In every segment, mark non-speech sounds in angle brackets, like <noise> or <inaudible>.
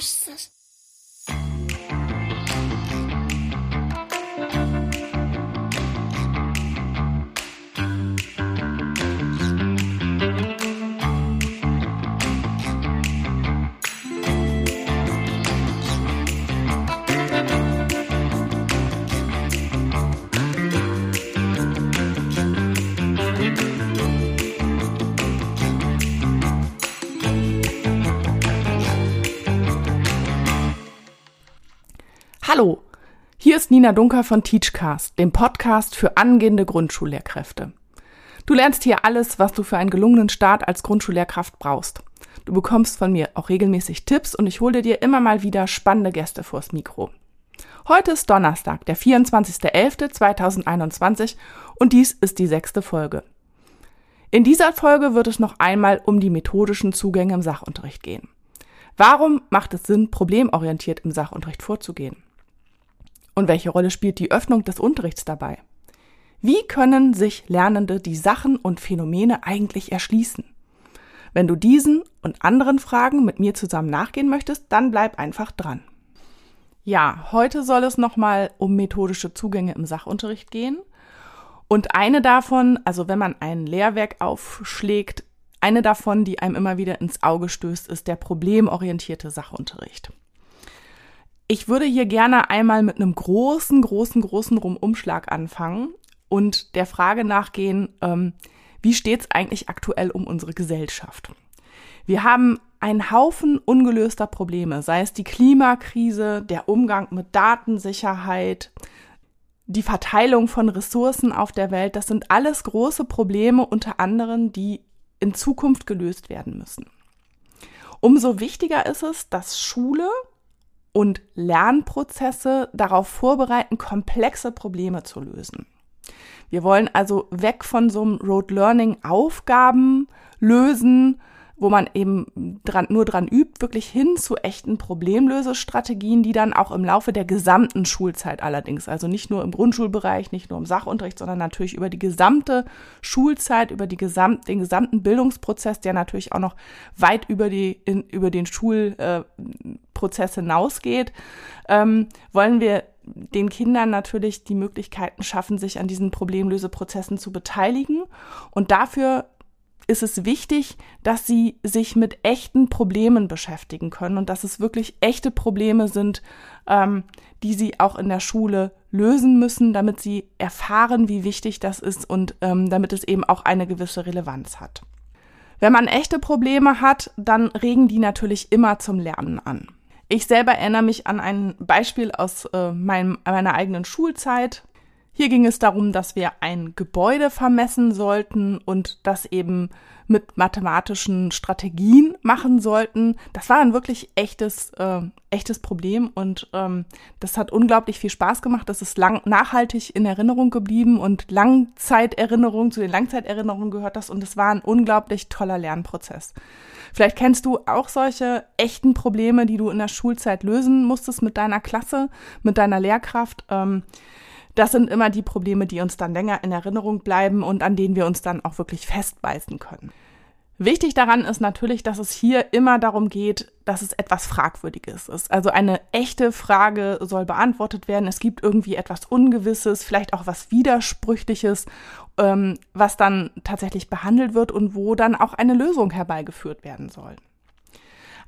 Monsters. Hallo, hier ist Nina Dunker von Teachcast, dem Podcast für angehende Grundschullehrkräfte. Du lernst hier alles, was du für einen gelungenen Start als Grundschullehrkraft brauchst. Du bekommst von mir auch regelmäßig Tipps und ich hole dir immer mal wieder spannende Gäste vors Mikro. Heute ist Donnerstag, der 24.11.2021 und dies ist die sechste Folge. In dieser Folge wird es noch einmal um die methodischen Zugänge im Sachunterricht gehen. Warum macht es Sinn, problemorientiert im Sachunterricht vorzugehen? Und welche Rolle spielt die Öffnung des Unterrichts dabei? Wie können sich Lernende die Sachen und Phänomene eigentlich erschließen? Wenn du diesen und anderen Fragen mit mir zusammen nachgehen möchtest, dann bleib einfach dran. Ja, heute soll es nochmal um methodische Zugänge im Sachunterricht gehen. Und eine davon, also wenn man ein Lehrwerk aufschlägt, eine davon, die einem immer wieder ins Auge stößt, ist der problemorientierte Sachunterricht. Ich würde hier gerne einmal mit einem großen, großen, großen Rumumschlag anfangen und der Frage nachgehen, ähm, wie steht es eigentlich aktuell um unsere Gesellschaft? Wir haben einen Haufen ungelöster Probleme, sei es die Klimakrise, der Umgang mit Datensicherheit, die Verteilung von Ressourcen auf der Welt. Das sind alles große Probleme, unter anderem, die in Zukunft gelöst werden müssen. Umso wichtiger ist es, dass Schule und Lernprozesse darauf vorbereiten, komplexe Probleme zu lösen. Wir wollen also weg von so einem Road Learning Aufgaben lösen, wo man eben dran, nur dran übt, wirklich hin zu echten Problemlösestrategien, die dann auch im Laufe der gesamten Schulzeit allerdings, also nicht nur im Grundschulbereich, nicht nur im Sachunterricht, sondern natürlich über die gesamte Schulzeit, über die gesamt, den gesamten Bildungsprozess, der natürlich auch noch weit über die in, über den Schulprozess äh, hinausgeht, ähm, wollen wir den Kindern natürlich die Möglichkeiten schaffen, sich an diesen Problemlöseprozessen zu beteiligen. Und dafür ist es wichtig, dass sie sich mit echten Problemen beschäftigen können und dass es wirklich echte Probleme sind, ähm, die sie auch in der Schule lösen müssen, damit sie erfahren, wie wichtig das ist und ähm, damit es eben auch eine gewisse Relevanz hat. Wenn man echte Probleme hat, dann regen die natürlich immer zum Lernen an. Ich selber erinnere mich an ein Beispiel aus äh, meinem, meiner eigenen Schulzeit. Hier ging es darum, dass wir ein Gebäude vermessen sollten und das eben mit mathematischen Strategien machen sollten. Das war ein wirklich echtes, äh, echtes Problem und ähm, das hat unglaublich viel Spaß gemacht. Das ist lang, nachhaltig in Erinnerung geblieben und Langzeiterinnerung, zu den Langzeiterinnerungen gehört das und es war ein unglaublich toller Lernprozess. Vielleicht kennst du auch solche echten Probleme, die du in der Schulzeit lösen musstest mit deiner Klasse, mit deiner Lehrkraft. Ähm, das sind immer die Probleme, die uns dann länger in Erinnerung bleiben und an denen wir uns dann auch wirklich festbeißen können. Wichtig daran ist natürlich, dass es hier immer darum geht, dass es etwas Fragwürdiges ist. Also eine echte Frage soll beantwortet werden. Es gibt irgendwie etwas Ungewisses, vielleicht auch was Widersprüchliches, ähm, was dann tatsächlich behandelt wird und wo dann auch eine Lösung herbeigeführt werden soll.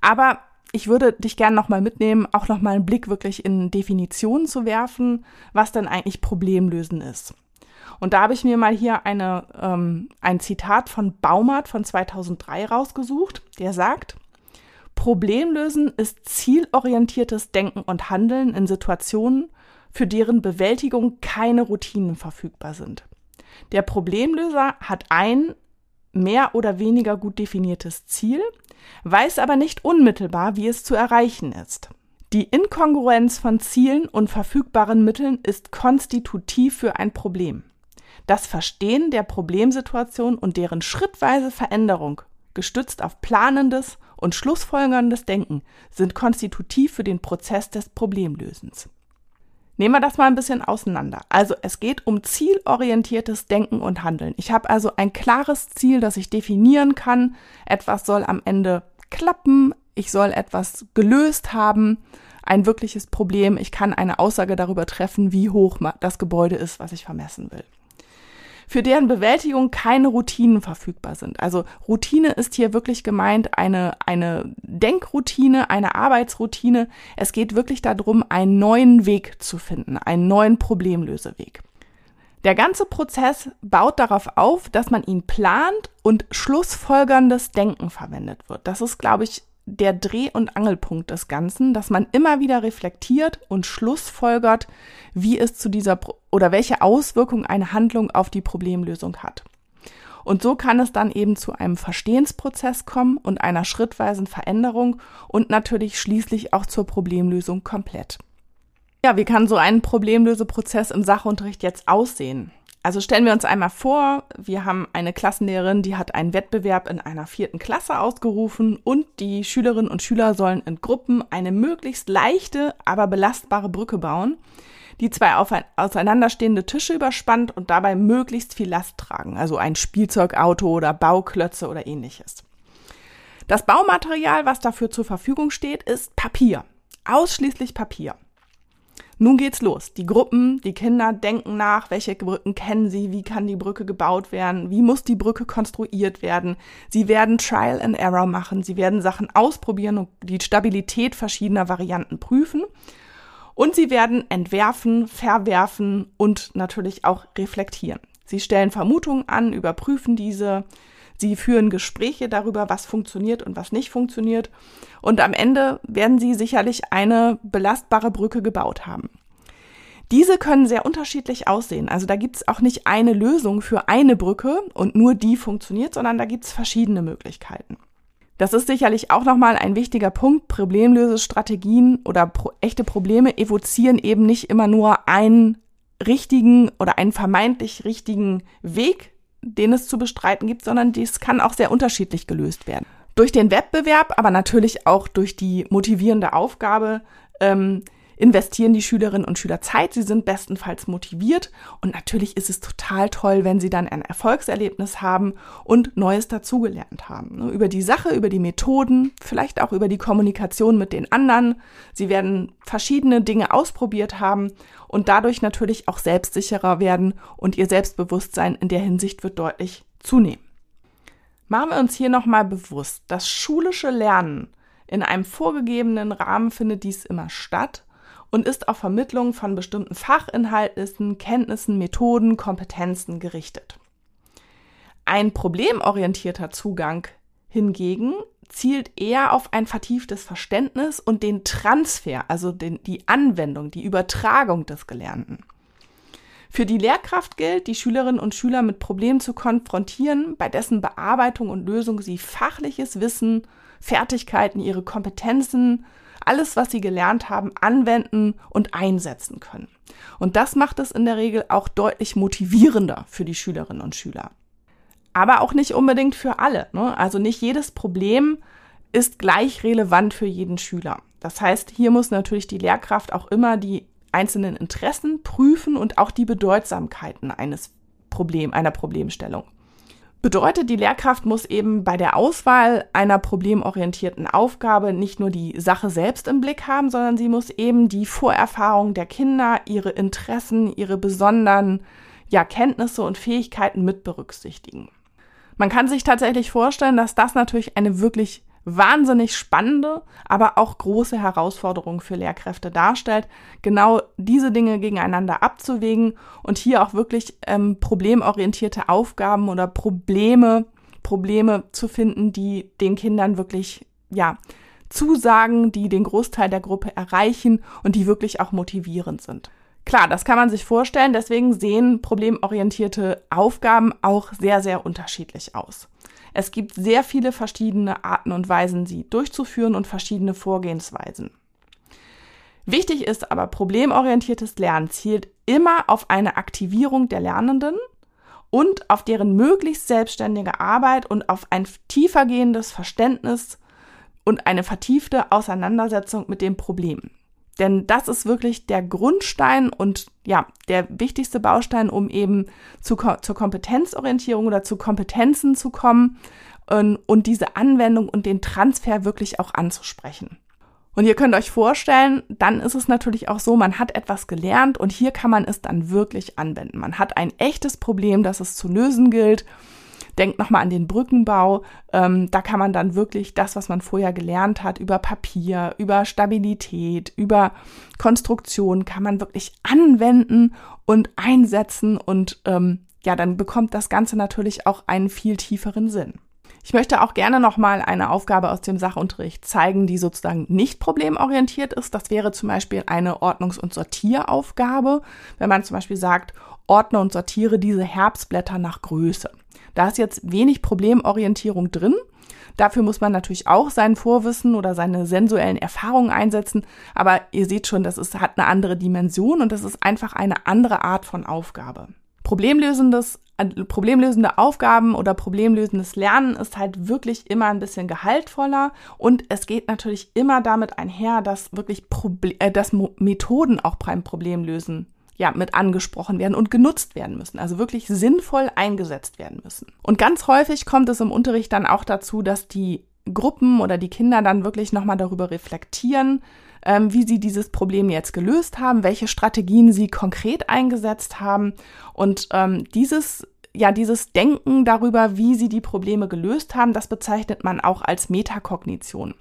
Aber ich würde dich gerne nochmal mitnehmen, auch nochmal einen Blick wirklich in Definitionen zu werfen, was denn eigentlich Problemlösen ist. Und da habe ich mir mal hier eine, ähm, ein Zitat von Baumart von 2003 rausgesucht, der sagt, Problemlösen ist zielorientiertes Denken und Handeln in Situationen, für deren Bewältigung keine Routinen verfügbar sind. Der Problemlöser hat ein mehr oder weniger gut definiertes Ziel, weiß aber nicht unmittelbar, wie es zu erreichen ist. Die Inkongruenz von Zielen und verfügbaren Mitteln ist konstitutiv für ein Problem. Das Verstehen der Problemsituation und deren schrittweise Veränderung, gestützt auf planendes und schlussfolgerndes Denken, sind konstitutiv für den Prozess des Problemlösens. Nehmen wir das mal ein bisschen auseinander. Also es geht um zielorientiertes Denken und Handeln. Ich habe also ein klares Ziel, das ich definieren kann. Etwas soll am Ende klappen, ich soll etwas gelöst haben, ein wirkliches Problem. Ich kann eine Aussage darüber treffen, wie hoch das Gebäude ist, was ich vermessen will. Für deren Bewältigung keine Routinen verfügbar sind. Also Routine ist hier wirklich gemeint eine, eine Denkroutine, eine Arbeitsroutine. Es geht wirklich darum, einen neuen Weg zu finden, einen neuen Problemlöseweg. Der ganze Prozess baut darauf auf, dass man ihn plant und schlussfolgerndes Denken verwendet wird. Das ist, glaube ich, der Dreh- und Angelpunkt des Ganzen, dass man immer wieder reflektiert und schlussfolgert, wie es zu dieser Pro oder welche Auswirkung eine Handlung auf die Problemlösung hat. Und so kann es dann eben zu einem Verstehensprozess kommen und einer schrittweisen Veränderung und natürlich schließlich auch zur Problemlösung komplett. Ja, wie kann so ein Problemlöseprozess im Sachunterricht jetzt aussehen? Also stellen wir uns einmal vor, wir haben eine Klassenlehrerin, die hat einen Wettbewerb in einer vierten Klasse ausgerufen und die Schülerinnen und Schüler sollen in Gruppen eine möglichst leichte, aber belastbare Brücke bauen, die zwei auseinanderstehende Tische überspannt und dabei möglichst viel Last tragen, also ein Spielzeugauto oder Bauklötze oder ähnliches. Das Baumaterial, was dafür zur Verfügung steht, ist Papier. Ausschließlich Papier. Nun geht's los. Die Gruppen, die Kinder denken nach, welche Brücken kennen sie, wie kann die Brücke gebaut werden, wie muss die Brücke konstruiert werden. Sie werden Trial and Error machen, sie werden Sachen ausprobieren und die Stabilität verschiedener Varianten prüfen. Und sie werden entwerfen, verwerfen und natürlich auch reflektieren. Sie stellen Vermutungen an, überprüfen diese, Sie führen Gespräche darüber, was funktioniert und was nicht funktioniert. Und am Ende werden Sie sicherlich eine belastbare Brücke gebaut haben. Diese können sehr unterschiedlich aussehen. Also da gibt es auch nicht eine Lösung für eine Brücke und nur die funktioniert, sondern da gibt es verschiedene Möglichkeiten. Das ist sicherlich auch nochmal ein wichtiger Punkt. Problemlösestrategien oder pro echte Probleme evozieren eben nicht immer nur einen richtigen oder einen vermeintlich richtigen Weg, den es zu bestreiten gibt, sondern dies kann auch sehr unterschiedlich gelöst werden. Durch den Wettbewerb, aber natürlich auch durch die motivierende Aufgabe ähm, investieren die Schülerinnen und Schüler Zeit, sie sind bestenfalls motiviert und natürlich ist es total toll, wenn sie dann ein Erfolgserlebnis haben und Neues dazugelernt haben. Ne, über die Sache, über die Methoden, vielleicht auch über die Kommunikation mit den anderen. Sie werden verschiedene Dinge ausprobiert haben und dadurch natürlich auch selbstsicherer werden und ihr Selbstbewusstsein in der Hinsicht wird deutlich zunehmen. Machen wir uns hier nochmal bewusst, das schulische Lernen in einem vorgegebenen Rahmen findet dies immer statt und ist auf Vermittlung von bestimmten Fachinhalten, Kenntnissen, Methoden, Kompetenzen gerichtet. Ein problemorientierter Zugang hingegen zielt eher auf ein vertieftes Verständnis und den Transfer, also den, die Anwendung, die Übertragung des Gelernten. Für die Lehrkraft gilt, die Schülerinnen und Schüler mit Problemen zu konfrontieren, bei dessen Bearbeitung und Lösung sie fachliches Wissen, Fertigkeiten, ihre Kompetenzen alles, was sie gelernt haben, anwenden und einsetzen können. Und das macht es in der Regel auch deutlich motivierender für die Schülerinnen und Schüler. Aber auch nicht unbedingt für alle. Ne? Also nicht jedes Problem ist gleich relevant für jeden Schüler. Das heißt, hier muss natürlich die Lehrkraft auch immer die einzelnen Interessen prüfen und auch die Bedeutsamkeiten eines Problem, einer Problemstellung. Bedeutet, die Lehrkraft muss eben bei der Auswahl einer problemorientierten Aufgabe nicht nur die Sache selbst im Blick haben, sondern sie muss eben die Vorerfahrung der Kinder, ihre Interessen, ihre besonderen ja, Kenntnisse und Fähigkeiten mit berücksichtigen. Man kann sich tatsächlich vorstellen, dass das natürlich eine wirklich wahnsinnig spannende, aber auch große Herausforderung für Lehrkräfte darstellt, genau diese Dinge gegeneinander abzuwägen und hier auch wirklich ähm, problemorientierte Aufgaben oder Probleme, Probleme zu finden, die den Kindern wirklich, ja, zusagen, die den Großteil der Gruppe erreichen und die wirklich auch motivierend sind. Klar, das kann man sich vorstellen, deswegen sehen problemorientierte Aufgaben auch sehr, sehr unterschiedlich aus. Es gibt sehr viele verschiedene Arten und Weisen, sie durchzuführen und verschiedene Vorgehensweisen. Wichtig ist aber, problemorientiertes Lernen zielt immer auf eine Aktivierung der Lernenden und auf deren möglichst selbstständige Arbeit und auf ein tiefergehendes Verständnis und eine vertiefte Auseinandersetzung mit dem Problem. Denn das ist wirklich der Grundstein und ja, der wichtigste Baustein, um eben zu, zur Kompetenzorientierung oder zu Kompetenzen zu kommen und, und diese Anwendung und den Transfer wirklich auch anzusprechen. Und ihr könnt euch vorstellen, dann ist es natürlich auch so, man hat etwas gelernt und hier kann man es dann wirklich anwenden. Man hat ein echtes Problem, das es zu lösen gilt. Denkt nochmal an den Brückenbau. Ähm, da kann man dann wirklich das, was man vorher gelernt hat, über Papier, über Stabilität, über Konstruktion, kann man wirklich anwenden und einsetzen und ähm, ja, dann bekommt das Ganze natürlich auch einen viel tieferen Sinn. Ich möchte auch gerne nochmal eine Aufgabe aus dem Sachunterricht zeigen, die sozusagen nicht problemorientiert ist. Das wäre zum Beispiel eine Ordnungs- und Sortieraufgabe, wenn man zum Beispiel sagt, ordne und sortiere diese Herbstblätter nach Größe. Da ist jetzt wenig Problemorientierung drin. Dafür muss man natürlich auch sein Vorwissen oder seine sensuellen Erfahrungen einsetzen. Aber ihr seht schon, das ist, hat eine andere Dimension und das ist einfach eine andere Art von Aufgabe. Problemlösendes, äh, problemlösende Aufgaben oder problemlösendes Lernen ist halt wirklich immer ein bisschen gehaltvoller und es geht natürlich immer damit einher, dass wirklich Proble äh, dass Methoden auch beim Problemlösen ja, mit angesprochen werden und genutzt werden müssen, also wirklich sinnvoll eingesetzt werden müssen. Und ganz häufig kommt es im Unterricht dann auch dazu, dass die Gruppen oder die Kinder dann wirklich nochmal darüber reflektieren, ähm, wie sie dieses Problem jetzt gelöst haben, welche Strategien sie konkret eingesetzt haben. Und ähm, dieses ja, dieses Denken darüber, wie sie die Probleme gelöst haben, das bezeichnet man auch als Metakognition.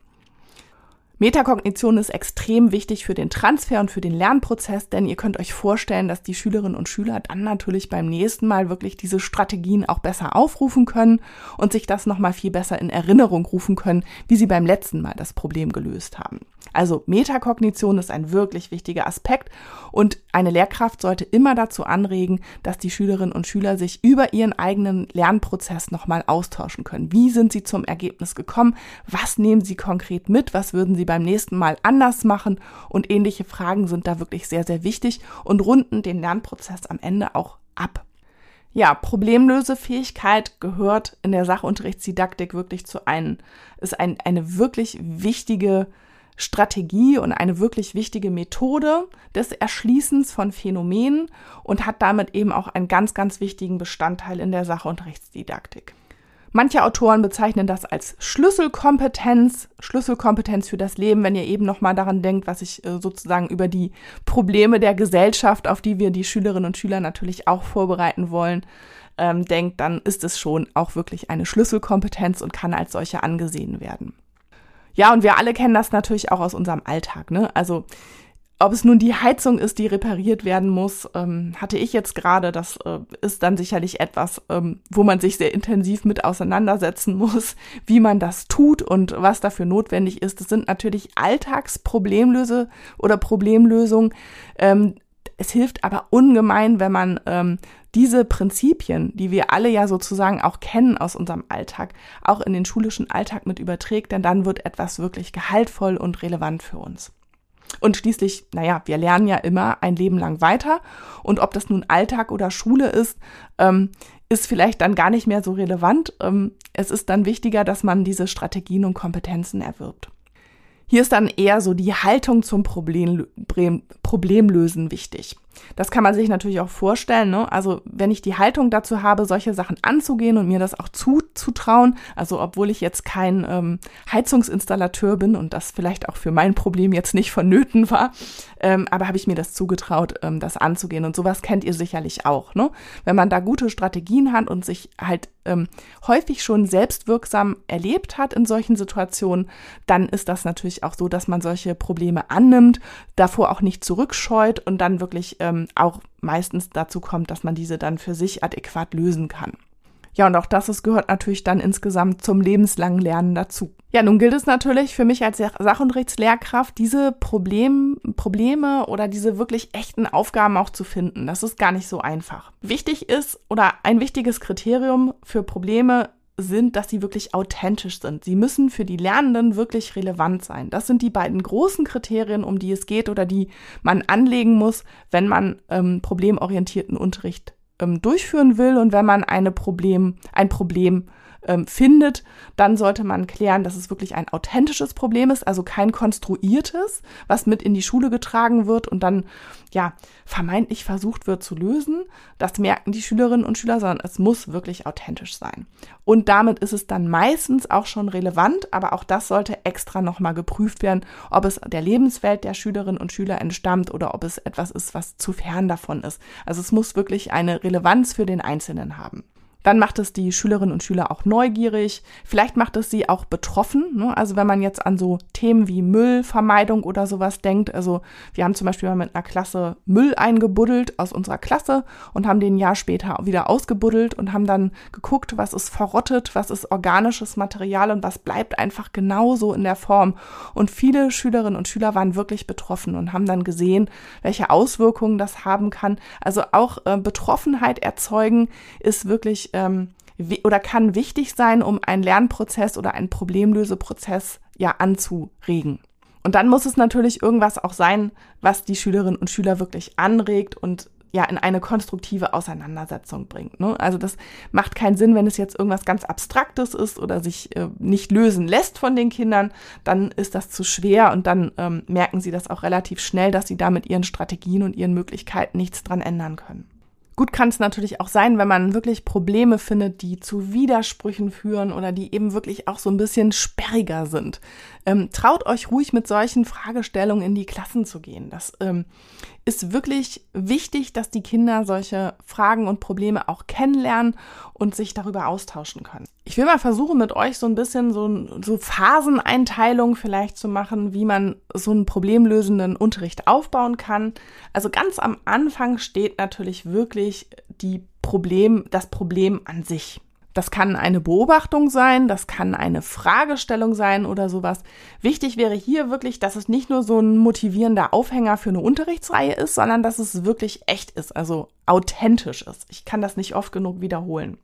Metakognition ist extrem wichtig für den Transfer und für den Lernprozess, denn ihr könnt euch vorstellen, dass die Schülerinnen und Schüler dann natürlich beim nächsten Mal wirklich diese Strategien auch besser aufrufen können und sich das nochmal viel besser in Erinnerung rufen können, wie sie beim letzten Mal das Problem gelöst haben. Also Metakognition ist ein wirklich wichtiger Aspekt und eine Lehrkraft sollte immer dazu anregen, dass die Schülerinnen und Schüler sich über ihren eigenen Lernprozess nochmal austauschen können. Wie sind sie zum Ergebnis gekommen? Was nehmen sie konkret mit? Was würden sie beim nächsten Mal anders machen? Und ähnliche Fragen sind da wirklich sehr, sehr wichtig und runden den Lernprozess am Ende auch ab. Ja, Problemlösefähigkeit gehört in der Sachunterrichtsdidaktik wirklich zu einem, ist ein, eine wirklich wichtige Strategie und eine wirklich wichtige Methode des Erschließens von Phänomenen und hat damit eben auch einen ganz, ganz wichtigen Bestandteil in der Sachunterrichtsdidaktik. Manche Autoren bezeichnen das als Schlüsselkompetenz, Schlüsselkompetenz für das Leben, wenn ihr eben nochmal daran denkt, was ich äh, sozusagen über die Probleme der Gesellschaft, auf die wir die Schülerinnen und Schüler natürlich auch vorbereiten wollen, ähm, denkt, dann ist es schon auch wirklich eine Schlüsselkompetenz und kann als solche angesehen werden. Ja, und wir alle kennen das natürlich auch aus unserem Alltag. Ne? Also ob es nun die Heizung ist, die repariert werden muss, ähm, hatte ich jetzt gerade. Das äh, ist dann sicherlich etwas, ähm, wo man sich sehr intensiv mit auseinandersetzen <laughs> muss, wie man das tut und was dafür notwendig ist. Das sind natürlich Alltagsproblemlöse oder Problemlösungen. Ähm, es hilft aber ungemein, wenn man ähm, diese Prinzipien, die wir alle ja sozusagen auch kennen aus unserem Alltag, auch in den schulischen Alltag mit überträgt, denn dann wird etwas wirklich gehaltvoll und relevant für uns. Und schließlich, naja, wir lernen ja immer ein Leben lang weiter. Und ob das nun Alltag oder Schule ist, ähm, ist vielleicht dann gar nicht mehr so relevant. Ähm, es ist dann wichtiger, dass man diese Strategien und Kompetenzen erwirbt. Hier ist dann eher so die Haltung zum Problem, Problemlösen wichtig. Das kann man sich natürlich auch vorstellen. Ne? Also wenn ich die Haltung dazu habe, solche Sachen anzugehen und mir das auch zuzutrauen, also obwohl ich jetzt kein ähm, Heizungsinstallateur bin und das vielleicht auch für mein Problem jetzt nicht vonnöten war, ähm, aber habe ich mir das zugetraut, ähm, das anzugehen. Und sowas kennt ihr sicherlich auch. Ne? Wenn man da gute Strategien hat und sich halt ähm, häufig schon selbstwirksam erlebt hat in solchen Situationen, dann ist das natürlich auch so, dass man solche Probleme annimmt, davor auch nicht zurückscheut und dann wirklich ähm, auch meistens dazu kommt, dass man diese dann für sich adäquat lösen kann. Ja, und auch das ist, gehört natürlich dann insgesamt zum lebenslangen Lernen dazu. Ja, nun gilt es natürlich für mich als Sachunterrichtslehrkraft, diese Problem, Probleme oder diese wirklich echten Aufgaben auch zu finden. Das ist gar nicht so einfach. Wichtig ist oder ein wichtiges Kriterium für Probleme sind, dass sie wirklich authentisch sind. Sie müssen für die Lernenden wirklich relevant sein. Das sind die beiden großen Kriterien, um die es geht oder die man anlegen muss, wenn man ähm, problemorientierten Unterricht ähm, durchführen will und wenn man eine Problem, ein Problem ähm, findet, dann sollte man klären, dass es wirklich ein authentisches Problem ist, also kein konstruiertes, was mit in die Schule getragen wird und dann ja vermeintlich versucht wird zu lösen. Das merken die Schülerinnen und Schüler, sondern es muss wirklich authentisch sein. Und damit ist es dann meistens auch schon relevant, aber auch das sollte extra nochmal geprüft werden, ob es der Lebenswelt der Schülerinnen und Schüler entstammt oder ob es etwas ist, was zu fern davon ist. Also es muss wirklich eine Relevanz für den Einzelnen haben. Dann macht es die Schülerinnen und Schüler auch neugierig. Vielleicht macht es sie auch betroffen. Ne? Also wenn man jetzt an so Themen wie Müllvermeidung oder sowas denkt. Also wir haben zum Beispiel mal mit einer Klasse Müll eingebuddelt aus unserer Klasse und haben den Jahr später wieder ausgebuddelt und haben dann geguckt, was ist verrottet, was ist organisches Material und was bleibt einfach genauso in der Form. Und viele Schülerinnen und Schüler waren wirklich betroffen und haben dann gesehen, welche Auswirkungen das haben kann. Also auch äh, Betroffenheit erzeugen ist wirklich ähm, oder kann wichtig sein, um einen Lernprozess oder einen Problemlöseprozess ja anzuregen. Und dann muss es natürlich irgendwas auch sein, was die Schülerinnen und Schüler wirklich anregt und ja in eine konstruktive Auseinandersetzung bringt. Ne? Also das macht keinen Sinn, wenn es jetzt irgendwas ganz Abstraktes ist oder sich äh, nicht lösen lässt von den Kindern, dann ist das zu schwer und dann ähm, merken sie das auch relativ schnell, dass sie da mit ihren Strategien und ihren Möglichkeiten nichts dran ändern können. Gut kann es natürlich auch sein, wenn man wirklich Probleme findet, die zu Widersprüchen führen oder die eben wirklich auch so ein bisschen sperriger sind. Ähm, traut euch ruhig mit solchen Fragestellungen in die Klassen zu gehen. Das ähm, ist wirklich wichtig, dass die Kinder solche Fragen und Probleme auch kennenlernen und sich darüber austauschen können. Ich will mal versuchen, mit euch so ein bisschen so, so Phaseneinteilung vielleicht zu machen, wie man so einen problemlösenden Unterricht aufbauen kann. Also ganz am Anfang steht natürlich wirklich die Problem, das Problem an sich. Das kann eine Beobachtung sein, das kann eine Fragestellung sein oder sowas. Wichtig wäre hier wirklich, dass es nicht nur so ein motivierender Aufhänger für eine Unterrichtsreihe ist, sondern dass es wirklich echt ist, also authentisch ist. Ich kann das nicht oft genug wiederholen.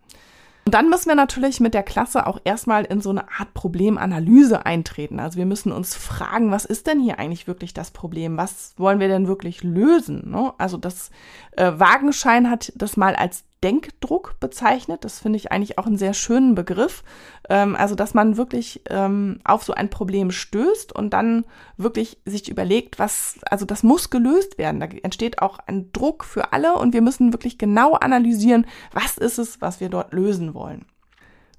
Und dann müssen wir natürlich mit der Klasse auch erstmal in so eine Art Problemanalyse eintreten. Also wir müssen uns fragen, was ist denn hier eigentlich wirklich das Problem? Was wollen wir denn wirklich lösen? Ne? Also das äh, Wagenschein hat das mal als Denkdruck bezeichnet. Das finde ich eigentlich auch einen sehr schönen Begriff. Ähm, also, dass man wirklich ähm, auf so ein Problem stößt und dann wirklich sich überlegt, was, also das muss gelöst werden. Da entsteht auch ein Druck für alle und wir müssen wirklich genau analysieren, was ist es, was wir dort lösen wollen.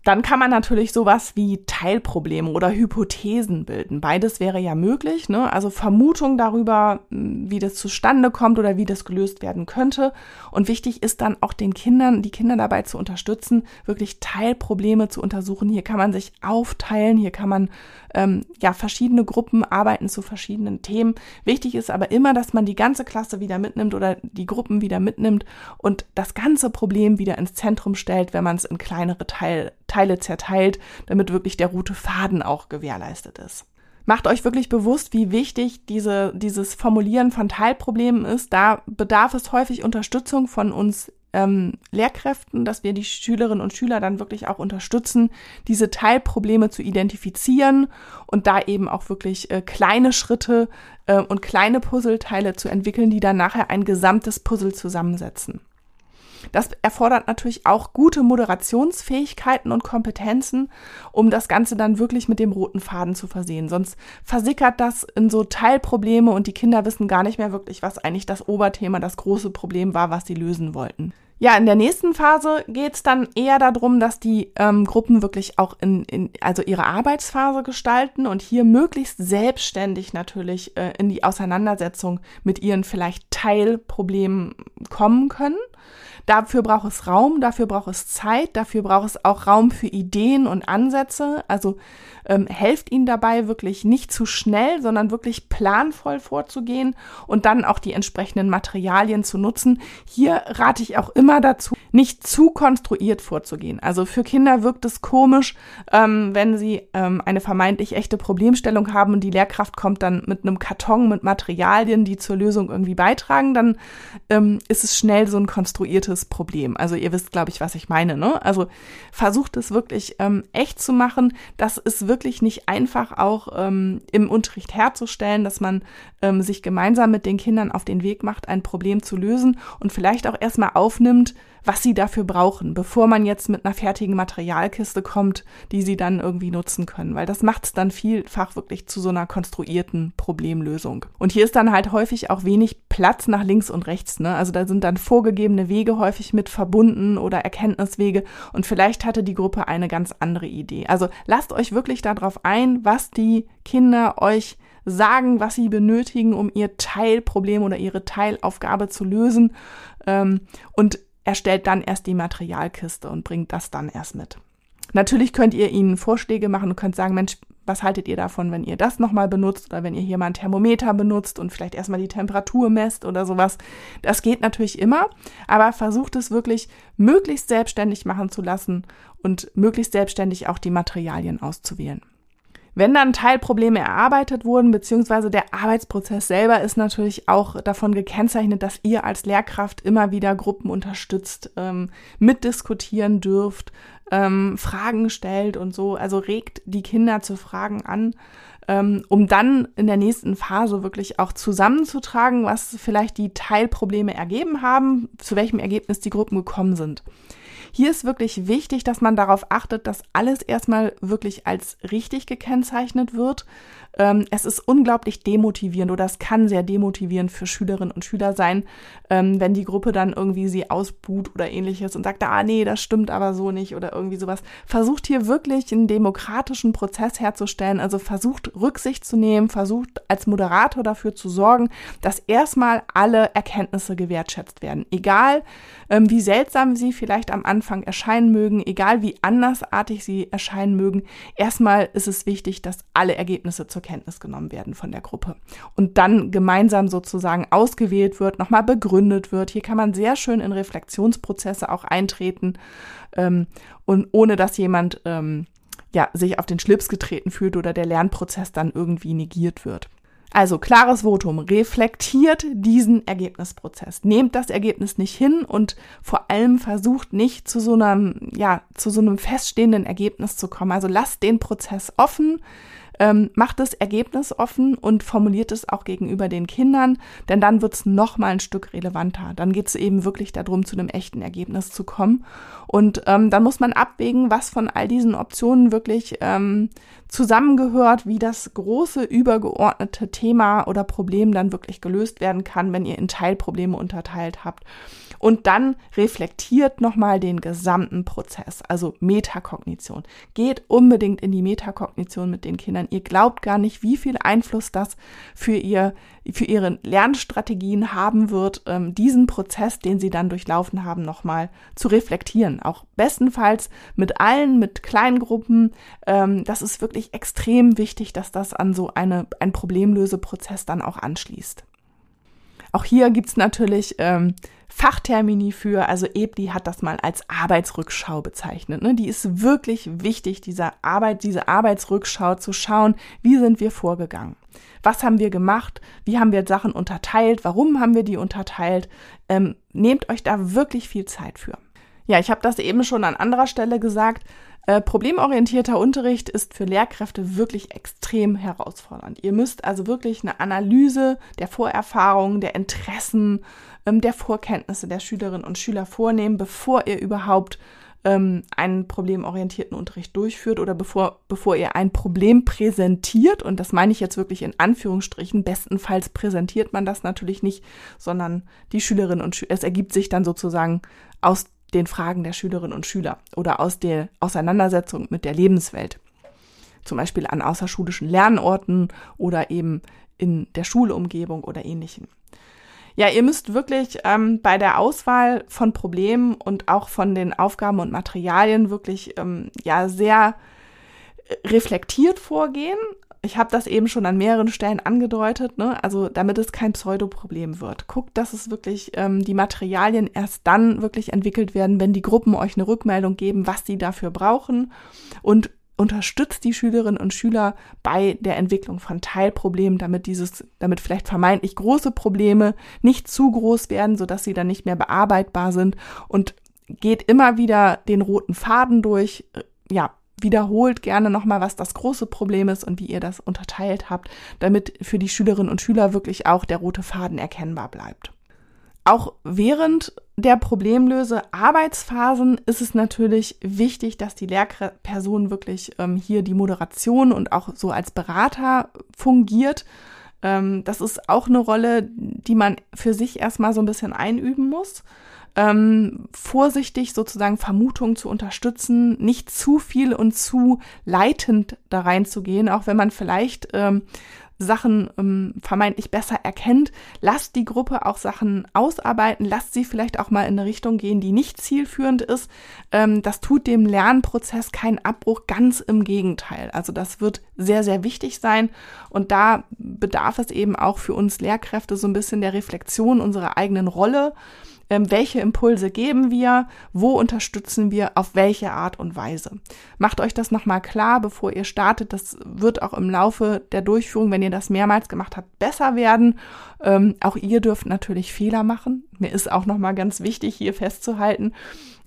Dann kann man natürlich sowas wie Teilprobleme oder Hypothesen bilden. Beides wäre ja möglich, ne? Also Vermutung darüber, hm, wie das zustande kommt oder wie das gelöst werden könnte. Und wichtig ist dann auch den Kindern, die Kinder dabei zu unterstützen, wirklich Teilprobleme zu untersuchen. Hier kann man sich aufteilen, hier kann man ähm, ja verschiedene Gruppen arbeiten zu verschiedenen Themen. Wichtig ist aber immer, dass man die ganze Klasse wieder mitnimmt oder die Gruppen wieder mitnimmt und das ganze Problem wieder ins Zentrum stellt, wenn man es in kleinere Teil, Teile zerteilt, damit wirklich der rote Faden auch gewährleistet ist. Macht euch wirklich bewusst, wie wichtig diese, dieses Formulieren von Teilproblemen ist. Da bedarf es häufig Unterstützung von uns ähm, Lehrkräften, dass wir die Schülerinnen und Schüler dann wirklich auch unterstützen, diese Teilprobleme zu identifizieren und da eben auch wirklich äh, kleine Schritte äh, und kleine Puzzleteile zu entwickeln, die dann nachher ein gesamtes Puzzle zusammensetzen. Das erfordert natürlich auch gute Moderationsfähigkeiten und Kompetenzen, um das Ganze dann wirklich mit dem roten Faden zu versehen. Sonst versickert das in so Teilprobleme und die Kinder wissen gar nicht mehr wirklich, was eigentlich das Oberthema, das große Problem war, was sie lösen wollten. Ja, in der nächsten Phase geht es dann eher darum, dass die ähm, Gruppen wirklich auch in, in also ihre Arbeitsphase gestalten und hier möglichst selbstständig natürlich äh, in die Auseinandersetzung mit ihren vielleicht Teilproblemen kommen können. Dafür braucht es Raum, dafür braucht es Zeit, dafür braucht es auch Raum für Ideen und Ansätze. Also ähm, helft ihnen dabei, wirklich nicht zu schnell, sondern wirklich planvoll vorzugehen und dann auch die entsprechenden Materialien zu nutzen. Hier rate ich auch immer dazu, nicht zu konstruiert vorzugehen. Also für Kinder wirkt es komisch, ähm, wenn sie ähm, eine vermeintlich echte Problemstellung haben und die Lehrkraft kommt dann mit einem Karton mit Materialien, die zur Lösung irgendwie beitragen, dann ähm, ist es schnell so ein konstruiertes Problem. Also ihr wisst, glaube ich, was ich meine. Ne? Also versucht es wirklich ähm, echt zu machen. Das ist wirklich nicht einfach auch ähm, im Unterricht herzustellen, dass man ähm, sich gemeinsam mit den Kindern auf den Weg macht, ein Problem zu lösen und vielleicht auch erstmal aufnimmt, was sie dafür brauchen, bevor man jetzt mit einer fertigen Materialkiste kommt, die sie dann irgendwie nutzen können. Weil das macht es dann vielfach wirklich zu so einer konstruierten Problemlösung. Und hier ist dann halt häufig auch wenig Platz nach links und rechts. Ne? Also da sind dann vorgegebene Wege häufig mit verbunden oder Erkenntniswege. Und vielleicht hatte die Gruppe eine ganz andere Idee. Also lasst euch wirklich darauf ein, was die Kinder euch sagen, was sie benötigen, um ihr Teilproblem oder ihre Teilaufgabe zu lösen. Ähm, und erstellt dann erst die Materialkiste und bringt das dann erst mit. Natürlich könnt ihr ihnen Vorschläge machen und könnt sagen, Mensch, was haltet ihr davon, wenn ihr das nochmal benutzt oder wenn ihr hier mal ein Thermometer benutzt und vielleicht erstmal die Temperatur messt oder sowas. Das geht natürlich immer, aber versucht es wirklich möglichst selbstständig machen zu lassen und möglichst selbstständig auch die Materialien auszuwählen. Wenn dann Teilprobleme erarbeitet wurden, beziehungsweise der Arbeitsprozess selber ist natürlich auch davon gekennzeichnet, dass ihr als Lehrkraft immer wieder Gruppen unterstützt, ähm, mitdiskutieren dürft, ähm, Fragen stellt und so. Also regt die Kinder zu Fragen an, ähm, um dann in der nächsten Phase wirklich auch zusammenzutragen, was vielleicht die Teilprobleme ergeben haben, zu welchem Ergebnis die Gruppen gekommen sind. Hier ist wirklich wichtig, dass man darauf achtet, dass alles erstmal wirklich als richtig gekennzeichnet wird. Ähm, es ist unglaublich demotivierend oder es kann sehr demotivierend für Schülerinnen und Schüler sein, ähm, wenn die Gruppe dann irgendwie sie ausbuht oder ähnliches und sagt, ah nee, das stimmt aber so nicht oder irgendwie sowas. Versucht hier wirklich einen demokratischen Prozess herzustellen, also versucht Rücksicht zu nehmen, versucht als Moderator dafür zu sorgen, dass erstmal alle Erkenntnisse gewertschätzt werden. Egal, ähm, wie seltsam sie vielleicht am Anfang erscheinen mögen, egal wie andersartig sie erscheinen mögen, erstmal ist es wichtig, dass alle Ergebnisse zur Kenntnis genommen werden von der Gruppe und dann gemeinsam sozusagen ausgewählt wird, nochmal begründet wird. Hier kann man sehr schön in Reflexionsprozesse auch eintreten ähm, und ohne dass jemand ähm, ja, sich auf den Schlips getreten fühlt oder der Lernprozess dann irgendwie negiert wird. Also klares Votum, reflektiert diesen Ergebnisprozess. Nehmt das Ergebnis nicht hin und vor allem versucht nicht zu so einem, ja, zu so einem feststehenden Ergebnis zu kommen. Also lasst den Prozess offen, ähm, macht das Ergebnis offen und formuliert es auch gegenüber den Kindern, denn dann wird es noch mal ein Stück relevanter. Dann geht es eben wirklich darum, zu einem echten Ergebnis zu kommen. Und ähm, dann muss man abwägen, was von all diesen Optionen wirklich ähm, zusammengehört, wie das große übergeordnete Thema oder Problem dann wirklich gelöst werden kann, wenn ihr in Teilprobleme unterteilt habt und dann reflektiert nochmal den gesamten Prozess, also Metakognition. Geht unbedingt in die Metakognition mit den Kindern. Ihr glaubt gar nicht, wie viel Einfluss das für ihr, für ihre Lernstrategien haben wird, ähm, diesen Prozess, den sie dann durchlaufen haben, nochmal zu reflektieren. Auch bestenfalls mit allen, mit kleinen Gruppen. Ähm, das ist wirklich extrem wichtig, dass das an so eine, ein Problemlöseprozess dann auch anschließt. Auch hier gibt's natürlich ähm, Fachtermini für, also Ebli hat das mal als Arbeitsrückschau bezeichnet. Ne? Die ist wirklich wichtig, diese Arbeit, diese Arbeitsrückschau zu schauen, wie sind wir vorgegangen? Was haben wir gemacht? Wie haben wir Sachen unterteilt? Warum haben wir die unterteilt? Ähm, nehmt euch da wirklich viel Zeit für. Ja, ich habe das eben schon an anderer Stelle gesagt. Äh, problemorientierter Unterricht ist für Lehrkräfte wirklich extrem herausfordernd. Ihr müsst also wirklich eine Analyse der Vorerfahrungen, der Interessen, ähm, der Vorkenntnisse der Schülerinnen und Schüler vornehmen, bevor ihr überhaupt ähm, einen problemorientierten Unterricht durchführt oder bevor, bevor ihr ein Problem präsentiert. Und das meine ich jetzt wirklich in Anführungsstrichen. Bestenfalls präsentiert man das natürlich nicht, sondern die Schülerinnen und Schüler, es ergibt sich dann sozusagen aus den Fragen der Schülerinnen und Schüler oder aus der Auseinandersetzung mit der Lebenswelt. Zum Beispiel an außerschulischen Lernorten oder eben in der Schulumgebung oder ähnlichem. Ja, ihr müsst wirklich ähm, bei der Auswahl von Problemen und auch von den Aufgaben und Materialien wirklich ähm, ja sehr reflektiert vorgehen. Ich habe das eben schon an mehreren Stellen angedeutet, ne? also damit es kein Pseudoproblem wird. Guckt, dass es wirklich ähm, die Materialien erst dann wirklich entwickelt werden, wenn die Gruppen euch eine Rückmeldung geben, was sie dafür brauchen und unterstützt die Schülerinnen und Schüler bei der Entwicklung von Teilproblemen, damit dieses, damit vielleicht vermeintlich große Probleme nicht zu groß werden, sodass sie dann nicht mehr bearbeitbar sind und geht immer wieder den roten Faden durch, ja, wiederholt gerne nochmal, was das große Problem ist und wie ihr das unterteilt habt, damit für die Schülerinnen und Schüler wirklich auch der rote Faden erkennbar bleibt. Auch während der Problemlöse Arbeitsphasen ist es natürlich wichtig, dass die Lehrperson wirklich ähm, hier die Moderation und auch so als Berater fungiert. Ähm, das ist auch eine Rolle, die man für sich erstmal so ein bisschen einüben muss ähm, vorsichtig sozusagen Vermutungen zu unterstützen, nicht zu viel und zu leitend da reinzugehen, auch wenn man vielleicht ähm, Sachen ähm, vermeintlich besser erkennt, lasst die Gruppe auch Sachen ausarbeiten, lasst sie vielleicht auch mal in eine Richtung gehen, die nicht zielführend ist. Ähm, das tut dem Lernprozess keinen Abbruch, ganz im Gegenteil. Also das wird sehr, sehr wichtig sein und da bedarf es eben auch für uns Lehrkräfte so ein bisschen der Reflexion unserer eigenen Rolle ähm, welche Impulse geben wir, wo unterstützen wir, auf welche Art und Weise. Macht euch das nochmal klar, bevor ihr startet. Das wird auch im Laufe der Durchführung, wenn ihr das mehrmals gemacht habt, besser werden. Ähm, auch ihr dürft natürlich Fehler machen. Mir ist auch nochmal ganz wichtig, hier festzuhalten,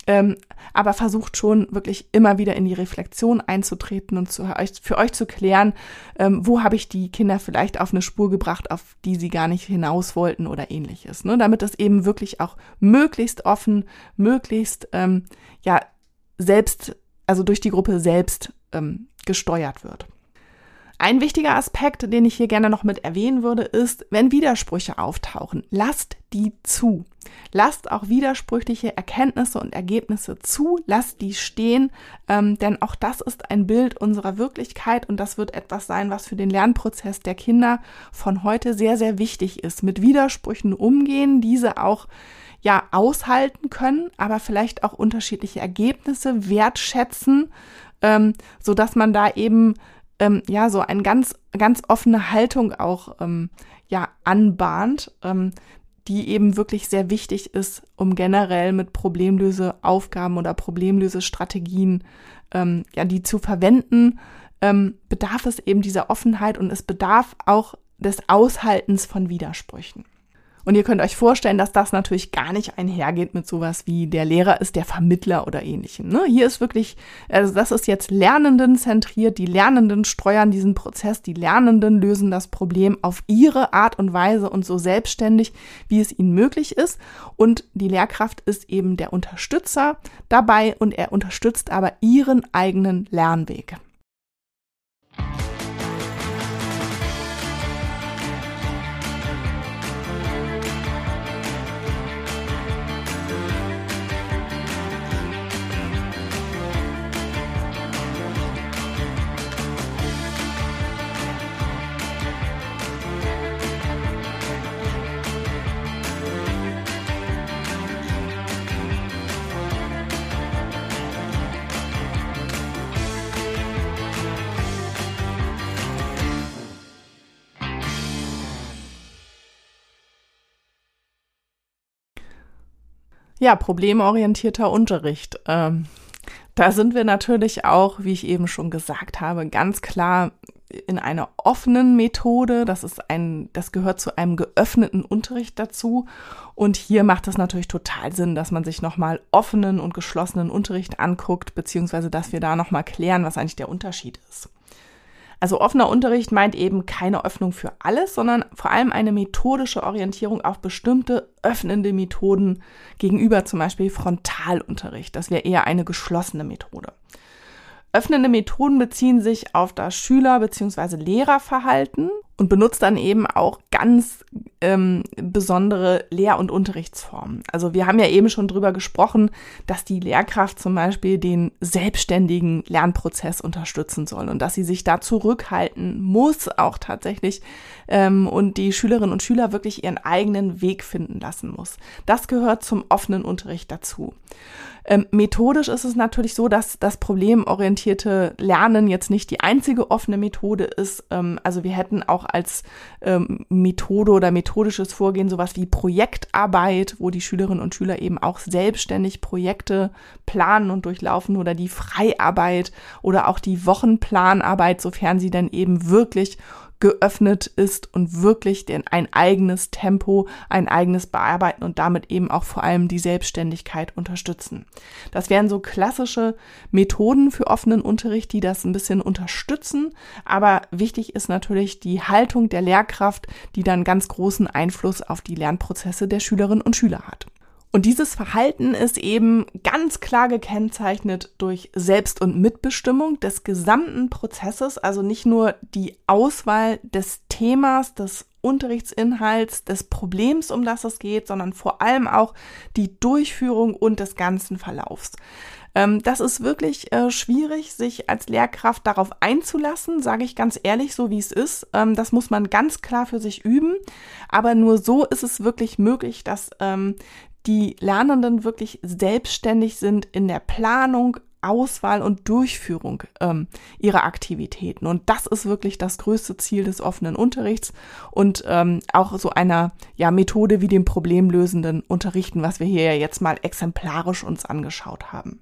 ähm, aber versucht schon wirklich immer wieder in die Reflexion einzutreten und zu, für euch zu klären, ähm, wo habe ich die Kinder vielleicht auf eine Spur gebracht, auf die sie gar nicht hinaus wollten oder ähnliches. Ne? Damit das eben wirklich auch möglichst offen, möglichst ähm, ja selbst, also durch die Gruppe selbst ähm, gesteuert wird. Ein wichtiger Aspekt, den ich hier gerne noch mit erwähnen würde, ist, wenn Widersprüche auftauchen, lasst die zu. Lasst auch widersprüchliche Erkenntnisse und Ergebnisse zu, lasst die stehen, ähm, denn auch das ist ein Bild unserer Wirklichkeit und das wird etwas sein, was für den Lernprozess der Kinder von heute sehr, sehr wichtig ist. Mit Widersprüchen umgehen, diese auch ja aushalten können, aber vielleicht auch unterschiedliche Ergebnisse wertschätzen, ähm, so dass man da eben ähm, ja so eine ganz, ganz offene Haltung auch ähm, ja anbahnt, ähm, die eben wirklich sehr wichtig ist, um generell mit Problemlöseaufgaben oder Problemlösestrategien ähm, ja die zu verwenden, ähm, bedarf es eben dieser Offenheit und es bedarf auch des Aushaltens von Widersprüchen. Und ihr könnt euch vorstellen, dass das natürlich gar nicht einhergeht mit sowas wie der Lehrer ist der Vermittler oder ähnlichem. Ne? Hier ist wirklich, also das ist jetzt Lernenden zentriert, die Lernenden steuern diesen Prozess, die Lernenden lösen das Problem auf ihre Art und Weise und so selbstständig, wie es ihnen möglich ist. Und die Lehrkraft ist eben der Unterstützer dabei und er unterstützt aber ihren eigenen Lernweg. Ja, problemorientierter Unterricht. Ähm, da sind wir natürlich auch, wie ich eben schon gesagt habe, ganz klar in einer offenen Methode. Das ist ein, das gehört zu einem geöffneten Unterricht dazu. Und hier macht es natürlich total Sinn, dass man sich nochmal offenen und geschlossenen Unterricht anguckt, beziehungsweise dass wir da nochmal klären, was eigentlich der Unterschied ist. Also offener Unterricht meint eben keine Öffnung für alles, sondern vor allem eine methodische Orientierung auf bestimmte öffnende Methoden gegenüber zum Beispiel Frontalunterricht. Das wäre eher eine geschlossene Methode. Öffnende Methoden beziehen sich auf das Schüler- bzw. Lehrerverhalten und benutzt dann eben auch ganz ähm, besondere Lehr- und Unterrichtsformen. Also wir haben ja eben schon drüber gesprochen, dass die Lehrkraft zum Beispiel den selbstständigen Lernprozess unterstützen soll und dass sie sich da zurückhalten muss auch tatsächlich ähm, und die Schülerinnen und Schüler wirklich ihren eigenen Weg finden lassen muss. Das gehört zum offenen Unterricht dazu. Ähm, methodisch ist es natürlich so, dass das problemorientierte Lernen jetzt nicht die einzige offene Methode ist. Ähm, also wir hätten auch als ähm, Methode oder methodisches Vorgehen sowas wie Projektarbeit, wo die Schülerinnen und Schüler eben auch selbstständig Projekte planen und durchlaufen oder die Freiarbeit oder auch die Wochenplanarbeit, sofern sie dann eben wirklich geöffnet ist und wirklich den, ein eigenes Tempo, ein eigenes Bearbeiten und damit eben auch vor allem die Selbstständigkeit unterstützen. Das wären so klassische Methoden für offenen Unterricht, die das ein bisschen unterstützen. Aber wichtig ist natürlich die Haltung der Lehrkraft, die dann ganz großen Einfluss auf die Lernprozesse der Schülerinnen und Schüler hat. Und dieses Verhalten ist eben ganz klar gekennzeichnet durch Selbst- und Mitbestimmung des gesamten Prozesses, also nicht nur die Auswahl des Themas, des Unterrichtsinhalts, des Problems, um das es geht, sondern vor allem auch die Durchführung und des ganzen Verlaufs. Ähm, das ist wirklich äh, schwierig, sich als Lehrkraft darauf einzulassen, sage ich ganz ehrlich, so wie es ist. Ähm, das muss man ganz klar für sich üben. Aber nur so ist es wirklich möglich, dass ähm, die Lernenden wirklich selbstständig sind in der Planung, Auswahl und Durchführung ähm, ihrer Aktivitäten. Und das ist wirklich das größte Ziel des offenen Unterrichts und ähm, auch so einer ja, Methode wie dem problemlösenden Unterrichten, was wir hier ja jetzt mal exemplarisch uns angeschaut haben.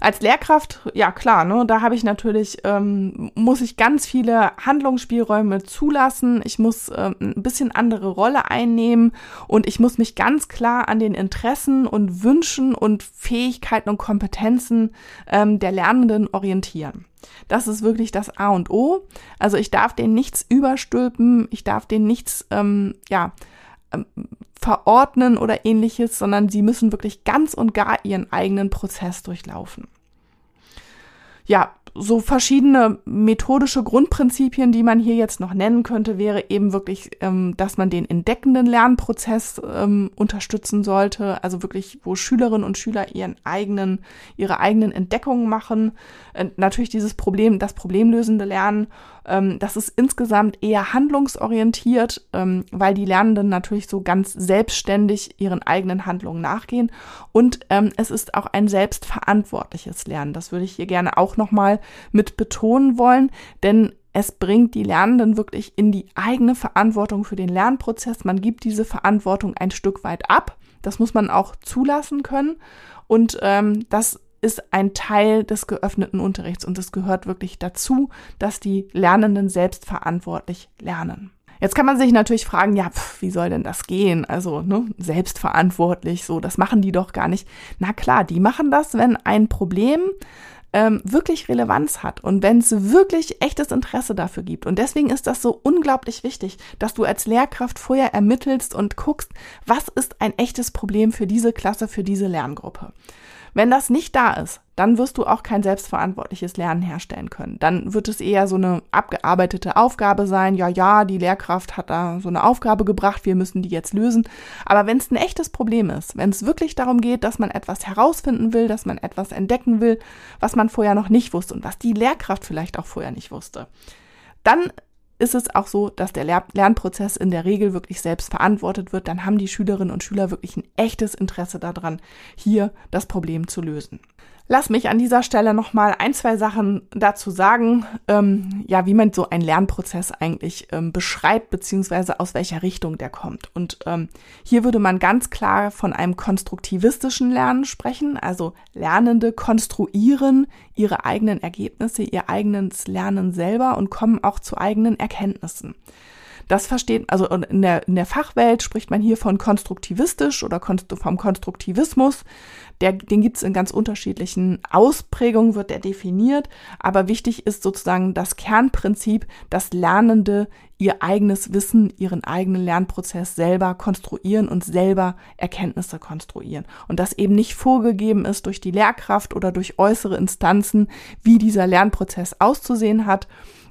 Als Lehrkraft, ja klar, ne, da habe ich natürlich, ähm, muss ich ganz viele Handlungsspielräume zulassen. Ich muss ähm, ein bisschen andere Rolle einnehmen und ich muss mich ganz klar an den Interessen und Wünschen und Fähigkeiten und Kompetenzen ähm, der Lernenden orientieren. Das ist wirklich das A und O. Also ich darf denen nichts überstülpen, ich darf denen nichts, ähm, ja, ähm, verordnen oder ähnliches, sondern sie müssen wirklich ganz und gar ihren eigenen Prozess durchlaufen. Ja, so verschiedene methodische Grundprinzipien, die man hier jetzt noch nennen könnte, wäre eben wirklich, ähm, dass man den entdeckenden Lernprozess ähm, unterstützen sollte, also wirklich, wo Schülerinnen und Schüler ihren eigenen, ihre eigenen Entdeckungen machen. Äh, natürlich dieses Problem, das problemlösende Lernen, ähm, das ist insgesamt eher handlungsorientiert, ähm, weil die Lernenden natürlich so ganz selbstständig ihren eigenen Handlungen nachgehen. Und ähm, es ist auch ein selbstverantwortliches Lernen. Das würde ich hier gerne auch nochmal mit betonen wollen, denn es bringt die Lernenden wirklich in die eigene Verantwortung für den Lernprozess. Man gibt diese Verantwortung ein Stück weit ab. Das muss man auch zulassen können. Und ähm, das ist ein Teil des geöffneten Unterrichts und es gehört wirklich dazu, dass die Lernenden selbstverantwortlich lernen. Jetzt kann man sich natürlich fragen, ja, pf, wie soll denn das gehen? Also, ne, selbstverantwortlich, so, das machen die doch gar nicht. Na klar, die machen das, wenn ein Problem ähm, wirklich Relevanz hat und wenn es wirklich echtes Interesse dafür gibt. Und deswegen ist das so unglaublich wichtig, dass du als Lehrkraft vorher ermittelst und guckst, was ist ein echtes Problem für diese Klasse, für diese Lerngruppe. Wenn das nicht da ist, dann wirst du auch kein selbstverantwortliches Lernen herstellen können. Dann wird es eher so eine abgearbeitete Aufgabe sein. Ja, ja, die Lehrkraft hat da so eine Aufgabe gebracht, wir müssen die jetzt lösen. Aber wenn es ein echtes Problem ist, wenn es wirklich darum geht, dass man etwas herausfinden will, dass man etwas entdecken will, was man vorher noch nicht wusste und was die Lehrkraft vielleicht auch vorher nicht wusste, dann ist es auch so, dass der Lernprozess in der Regel wirklich selbst verantwortet wird. Dann haben die Schülerinnen und Schüler wirklich ein echtes Interesse daran, hier das Problem zu lösen. Lass mich an dieser Stelle nochmal ein, zwei Sachen dazu sagen, ähm, ja, wie man so einen Lernprozess eigentlich ähm, beschreibt, beziehungsweise aus welcher Richtung der kommt. Und ähm, hier würde man ganz klar von einem konstruktivistischen Lernen sprechen. Also Lernende konstruieren ihre eigenen Ergebnisse, ihr eigenes Lernen selber und kommen auch zu eigenen Erkenntnissen. Das versteht, also in der, in der Fachwelt spricht man hier von konstruktivistisch oder vom Konstruktivismus. Der, den gibt es in ganz unterschiedlichen Ausprägungen, wird der definiert. Aber wichtig ist sozusagen das Kernprinzip, dass Lernende ihr eigenes Wissen, ihren eigenen Lernprozess selber konstruieren und selber Erkenntnisse konstruieren. Und das eben nicht vorgegeben ist durch die Lehrkraft oder durch äußere Instanzen, wie dieser Lernprozess auszusehen hat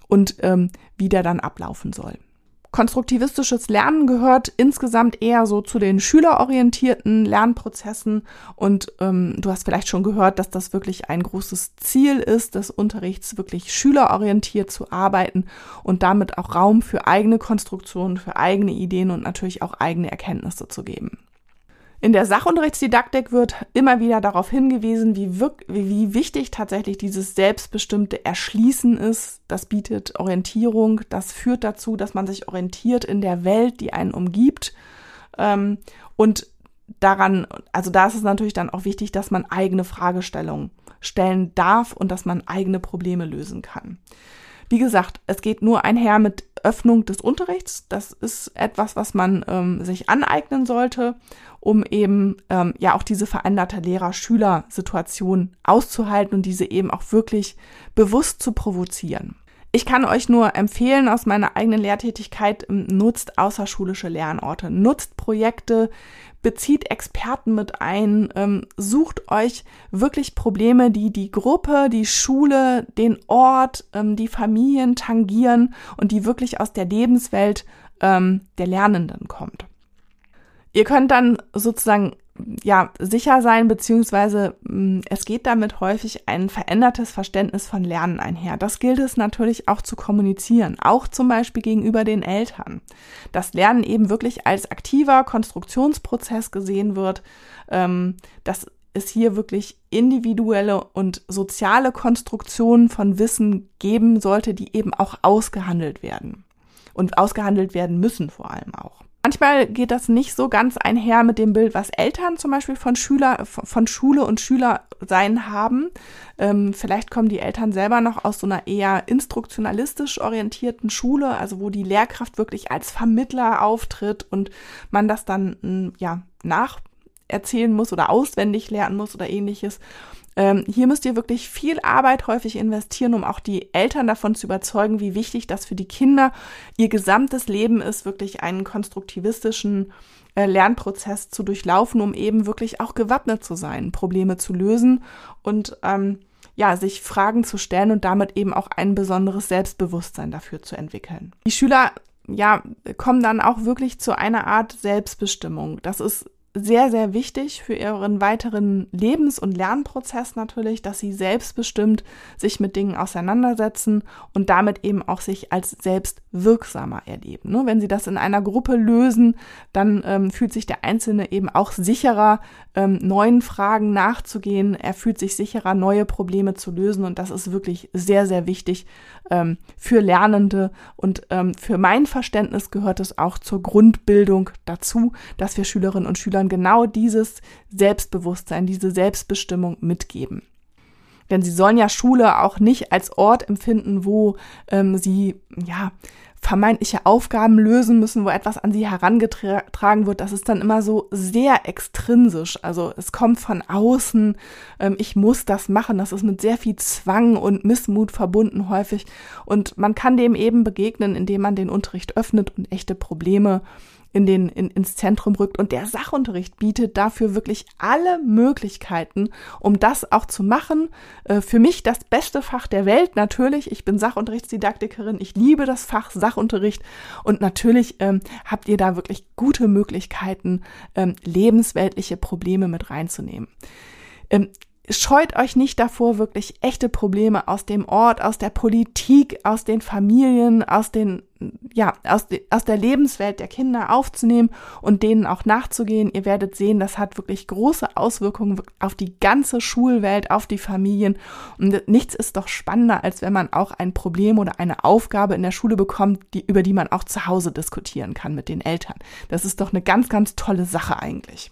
und ähm, wie der dann ablaufen soll. Konstruktivistisches Lernen gehört insgesamt eher so zu den schülerorientierten Lernprozessen und ähm, du hast vielleicht schon gehört, dass das wirklich ein großes Ziel ist, des Unterrichts wirklich schülerorientiert zu arbeiten und damit auch Raum für eigene Konstruktionen, für eigene Ideen und natürlich auch eigene Erkenntnisse zu geben. In der Sachunterrichtsdidaktik wird immer wieder darauf hingewiesen, wie, wie wichtig tatsächlich dieses selbstbestimmte Erschließen ist. Das bietet Orientierung, das führt dazu, dass man sich orientiert in der Welt, die einen umgibt. Ähm, und daran, also da ist es natürlich dann auch wichtig, dass man eigene Fragestellungen stellen darf und dass man eigene Probleme lösen kann. Wie gesagt, es geht nur einher mit Öffnung des Unterrichts. Das ist etwas, was man ähm, sich aneignen sollte, um eben ähm, ja auch diese veränderte Lehrer-Schüler-Situation auszuhalten und diese eben auch wirklich bewusst zu provozieren. Ich kann euch nur empfehlen aus meiner eigenen Lehrtätigkeit, nutzt außerschulische Lernorte, nutzt Projekte, bezieht Experten mit ein, ähm, sucht euch wirklich Probleme, die die Gruppe, die Schule, den Ort, ähm, die Familien tangieren und die wirklich aus der Lebenswelt ähm, der Lernenden kommt. Ihr könnt dann sozusagen ja, sicher sein, beziehungsweise mh, mm, es geht damit häufig ein verändertes Verständnis von Lernen einher. Das gilt es natürlich auch zu kommunizieren, auch zum Beispiel gegenüber den Eltern. Dass Lernen eben wirklich als aktiver Konstruktionsprozess gesehen wird, ähm, dass es hier wirklich individuelle und soziale Konstruktionen von Wissen geben sollte, die eben auch ausgehandelt werden. Und ausgehandelt werden müssen vor allem auch. Manchmal geht das nicht so ganz einher mit dem Bild, was Eltern zum Beispiel von Schüler, von Schule und Schülersein haben. Ähm, vielleicht kommen die Eltern selber noch aus so einer eher instruktionalistisch orientierten Schule, also wo die Lehrkraft wirklich als Vermittler auftritt und man das dann hm, ja nacherzählen muss oder auswendig lernen muss oder ähnliches. Ähm, hier müsst ihr wirklich viel Arbeit häufig investieren, um auch die Eltern davon zu überzeugen, wie wichtig das für die Kinder ihr gesamtes Leben ist, wirklich einen konstruktivistischen äh, Lernprozess zu durchlaufen, um eben wirklich auch gewappnet zu sein, Probleme zu lösen und ähm, ja, sich Fragen zu stellen und damit eben auch ein besonderes Selbstbewusstsein dafür zu entwickeln. Die Schüler ja, kommen dann auch wirklich zu einer Art Selbstbestimmung. Das ist sehr, sehr wichtig für ihren weiteren Lebens- und Lernprozess natürlich, dass sie selbstbestimmt sich mit Dingen auseinandersetzen und damit eben auch sich als selbstwirksamer erleben. Ne? Wenn sie das in einer Gruppe lösen, dann ähm, fühlt sich der Einzelne eben auch sicherer, ähm, neuen Fragen nachzugehen. Er fühlt sich sicherer, neue Probleme zu lösen und das ist wirklich sehr, sehr wichtig ähm, für Lernende und ähm, für mein Verständnis gehört es auch zur Grundbildung dazu, dass wir Schülerinnen und Schülern genau dieses Selbstbewusstsein, diese Selbstbestimmung mitgeben. Denn sie sollen ja Schule auch nicht als Ort empfinden, wo ähm, sie ja vermeintliche Aufgaben lösen müssen, wo etwas an sie herangetragen wird, das ist dann immer so sehr extrinsisch. Also es kommt von außen, ähm, ich muss das machen, das ist mit sehr viel Zwang und Missmut verbunden häufig. Und man kann dem eben begegnen, indem man den Unterricht öffnet und echte Probleme in den, in, ins Zentrum rückt. Und der Sachunterricht bietet dafür wirklich alle Möglichkeiten, um das auch zu machen. Äh, für mich das beste Fach der Welt natürlich. Ich bin Sachunterrichtsdidaktikerin. Ich liebe das Fach Sachunterricht. Und natürlich ähm, habt ihr da wirklich gute Möglichkeiten, ähm, lebensweltliche Probleme mit reinzunehmen. Ähm, scheut euch nicht davor, wirklich echte Probleme aus dem Ort, aus der Politik, aus den Familien, aus den, ja, aus, de, aus der Lebenswelt der Kinder aufzunehmen und denen auch nachzugehen. Ihr werdet sehen, das hat wirklich große Auswirkungen auf die ganze Schulwelt, auf die Familien. Und nichts ist doch spannender, als wenn man auch ein Problem oder eine Aufgabe in der Schule bekommt, die, über die man auch zu Hause diskutieren kann mit den Eltern. Das ist doch eine ganz, ganz tolle Sache eigentlich.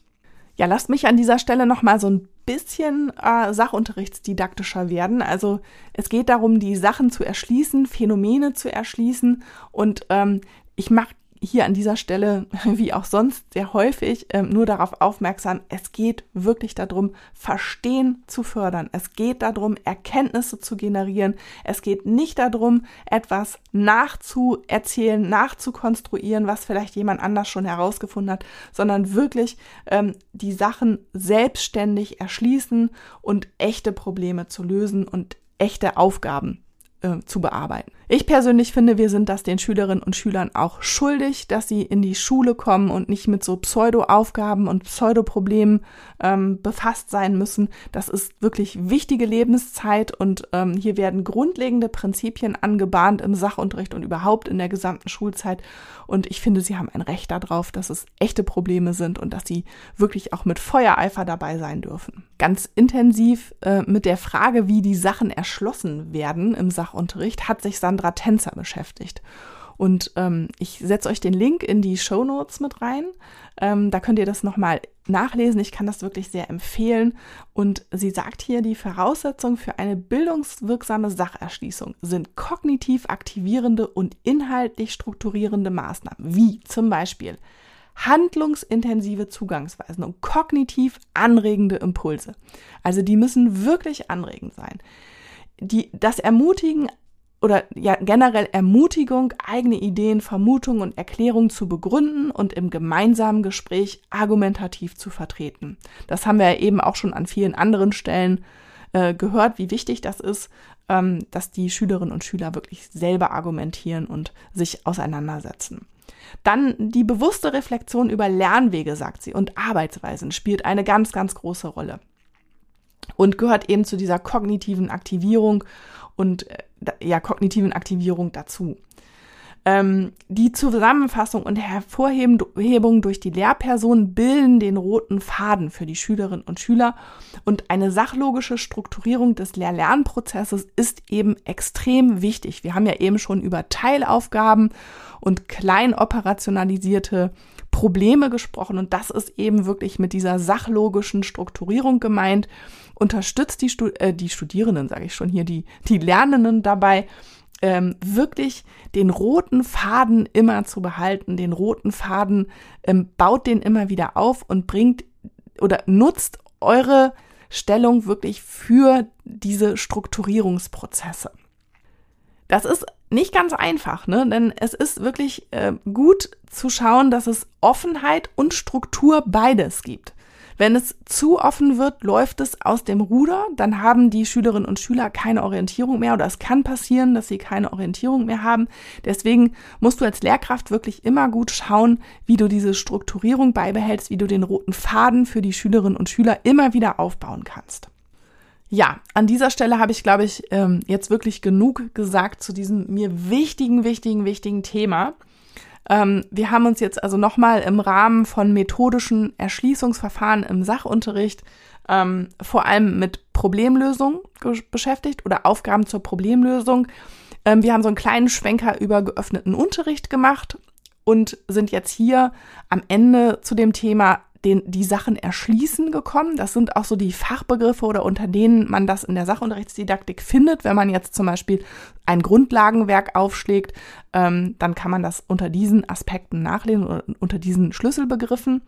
Ja, lasst mich an dieser Stelle nochmal so ein bisschen äh, sachunterrichtsdidaktischer werden. Also es geht darum, die Sachen zu erschließen, Phänomene zu erschließen. Und ähm, ich mache hier an dieser Stelle, <laughs> wie auch sonst sehr häufig, ähm, nur darauf aufmerksam, es geht wirklich darum, Verstehen zu fördern. Es geht darum, Erkenntnisse zu generieren. Es geht nicht darum, etwas nachzuerzählen, nachzukonstruieren, was vielleicht jemand anders schon herausgefunden hat, sondern wirklich ähm, die Sachen selbstständig erschließen und echte Probleme zu lösen und echte Aufgaben äh, zu bearbeiten. Ich persönlich finde, wir sind das den Schülerinnen und Schülern auch schuldig, dass sie in die Schule kommen und nicht mit so Pseudo-Aufgaben und Pseudo-Problemen ähm, befasst sein müssen. Das ist wirklich wichtige Lebenszeit und ähm, hier werden grundlegende Prinzipien angebahnt im Sachunterricht und überhaupt in der gesamten Schulzeit. Und ich finde, sie haben ein Recht darauf, dass es echte Probleme sind und dass sie wirklich auch mit Feuereifer dabei sein dürfen. Ganz intensiv äh, mit der Frage, wie die Sachen erschlossen werden im Sachunterricht, hat sich Sandra Tänzer beschäftigt. Und ähm, ich setze euch den Link in die Show Notes mit rein. Ähm, da könnt ihr das nochmal nachlesen. Ich kann das wirklich sehr empfehlen. Und sie sagt hier, die Voraussetzungen für eine bildungswirksame Sacherschließung sind kognitiv aktivierende und inhaltlich strukturierende Maßnahmen, wie zum Beispiel handlungsintensive Zugangsweisen und kognitiv anregende Impulse. Also die müssen wirklich anregend sein. Die, das Ermutigen oder ja generell Ermutigung, eigene Ideen, Vermutungen und Erklärungen zu begründen und im gemeinsamen Gespräch argumentativ zu vertreten. Das haben wir ja eben auch schon an vielen anderen Stellen äh, gehört, wie wichtig das ist, ähm, dass die Schülerinnen und Schüler wirklich selber argumentieren und sich auseinandersetzen. Dann die bewusste Reflexion über Lernwege, sagt sie, und Arbeitsweisen spielt eine ganz, ganz große Rolle und gehört eben zu dieser kognitiven Aktivierung und äh, ja, kognitiven Aktivierung dazu. Ähm, die Zusammenfassung und Hervorhebung durch die Lehrperson bilden den roten Faden für die Schülerinnen und Schüler und eine sachlogische Strukturierung des Lehr-Lernprozesses ist eben extrem wichtig. Wir haben ja eben schon über Teilaufgaben und klein operationalisierte Probleme gesprochen und das ist eben wirklich mit dieser sachlogischen Strukturierung gemeint. Unterstützt die, Stud äh, die Studierenden, sage ich schon hier, die, die Lernenden dabei, ähm, wirklich den roten Faden immer zu behalten, den roten Faden, ähm, baut den immer wieder auf und bringt oder nutzt eure Stellung wirklich für diese Strukturierungsprozesse. Das ist nicht ganz einfach, ne? denn es ist wirklich äh, gut zu schauen, dass es Offenheit und Struktur beides gibt. Wenn es zu offen wird, läuft es aus dem Ruder, dann haben die Schülerinnen und Schüler keine Orientierung mehr oder es kann passieren, dass sie keine Orientierung mehr haben. Deswegen musst du als Lehrkraft wirklich immer gut schauen, wie du diese Strukturierung beibehältst, wie du den roten Faden für die Schülerinnen und Schüler immer wieder aufbauen kannst. Ja, an dieser Stelle habe ich, glaube ich, ähm, jetzt wirklich genug gesagt zu diesem mir wichtigen, wichtigen, wichtigen Thema. Ähm, wir haben uns jetzt also nochmal im Rahmen von methodischen Erschließungsverfahren im Sachunterricht ähm, vor allem mit Problemlösung beschäftigt oder Aufgaben zur Problemlösung. Wir haben so einen kleinen Schwenker über geöffneten Unterricht gemacht und sind jetzt hier am Ende zu dem Thema den, die Sachen erschließen gekommen. Das sind auch so die Fachbegriffe oder unter denen man das in der Sachunterrichtsdidaktik findet. Wenn man jetzt zum Beispiel ein Grundlagenwerk aufschlägt, ähm, dann kann man das unter diesen Aspekten nachlesen oder unter diesen Schlüsselbegriffen.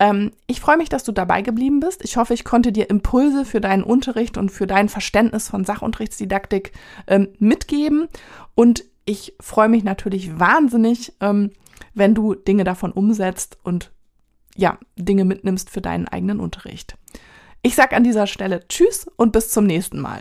Ähm, ich freue mich, dass du dabei geblieben bist. Ich hoffe, ich konnte dir Impulse für deinen Unterricht und für dein Verständnis von Sachunterrichtsdidaktik ähm, mitgeben. Und ich freue mich natürlich wahnsinnig, ähm, wenn du Dinge davon umsetzt und ja, Dinge mitnimmst für deinen eigenen Unterricht. Ich sage an dieser Stelle Tschüss und bis zum nächsten Mal.